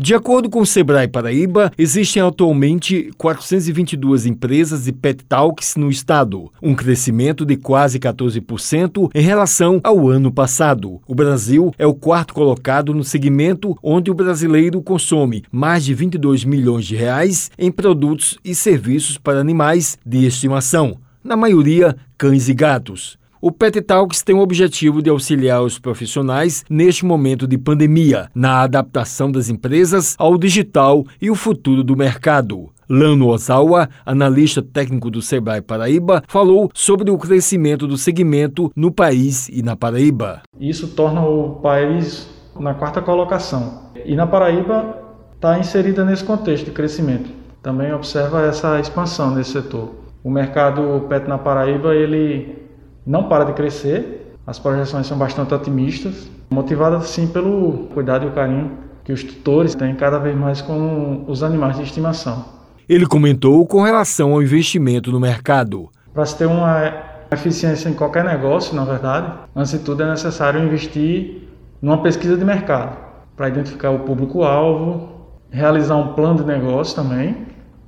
De acordo com o Sebrae Paraíba, existem atualmente 422 empresas de pet talks no estado, um crescimento de quase 14% em relação ao ano passado. O Brasil é o quarto colocado no segmento onde o brasileiro consome mais de 22 milhões de reais em produtos e serviços para animais de estimação, na maioria cães e gatos. O Pet Talks tem o objetivo de auxiliar os profissionais neste momento de pandemia, na adaptação das empresas ao digital e o futuro do mercado. Lano Ozawa, analista técnico do Sebrae Paraíba, falou sobre o crescimento do segmento no país e na Paraíba. Isso torna o país na quarta colocação. E na Paraíba está inserida nesse contexto de crescimento. Também observa essa expansão nesse setor. O mercado pet na Paraíba ele não para de crescer, as projeções são bastante otimistas, motivadas sim pelo cuidado e o carinho que os tutores têm cada vez mais com os animais de estimação. Ele comentou com relação ao investimento no mercado. Para se ter uma eficiência em qualquer negócio, na verdade, antes de tudo é necessário investir numa pesquisa de mercado para identificar o público-alvo, realizar um plano de negócio também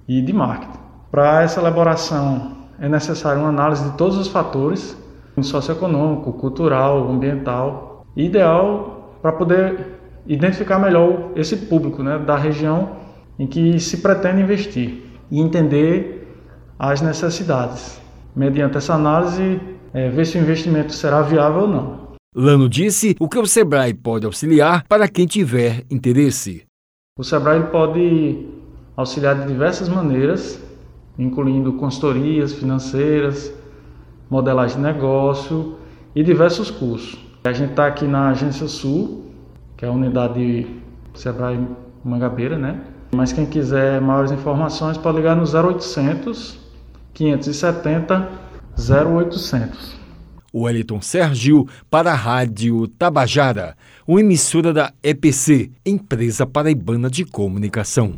e de marketing. Para essa elaboração é necessário uma análise de todos os fatores socioeconômico, cultural, ambiental, ideal para poder identificar melhor esse público né, da região em que se pretende investir e entender as necessidades. Mediante essa análise, é, ver se o investimento será viável ou não. Lano disse o que o Sebrae pode auxiliar para quem tiver interesse. O Sebrae pode auxiliar de diversas maneiras, incluindo consultorias financeiras, modelagem de negócio e diversos cursos. A gente está aqui na Agência Sul, que é a unidade Sebrae Mangabeira, né? Mas quem quiser maiores informações pode ligar no 0800 570 0800. Wellington Sergio para a Rádio Tabajara, uma emissora da EPC, Empresa Paraibana de Comunicação.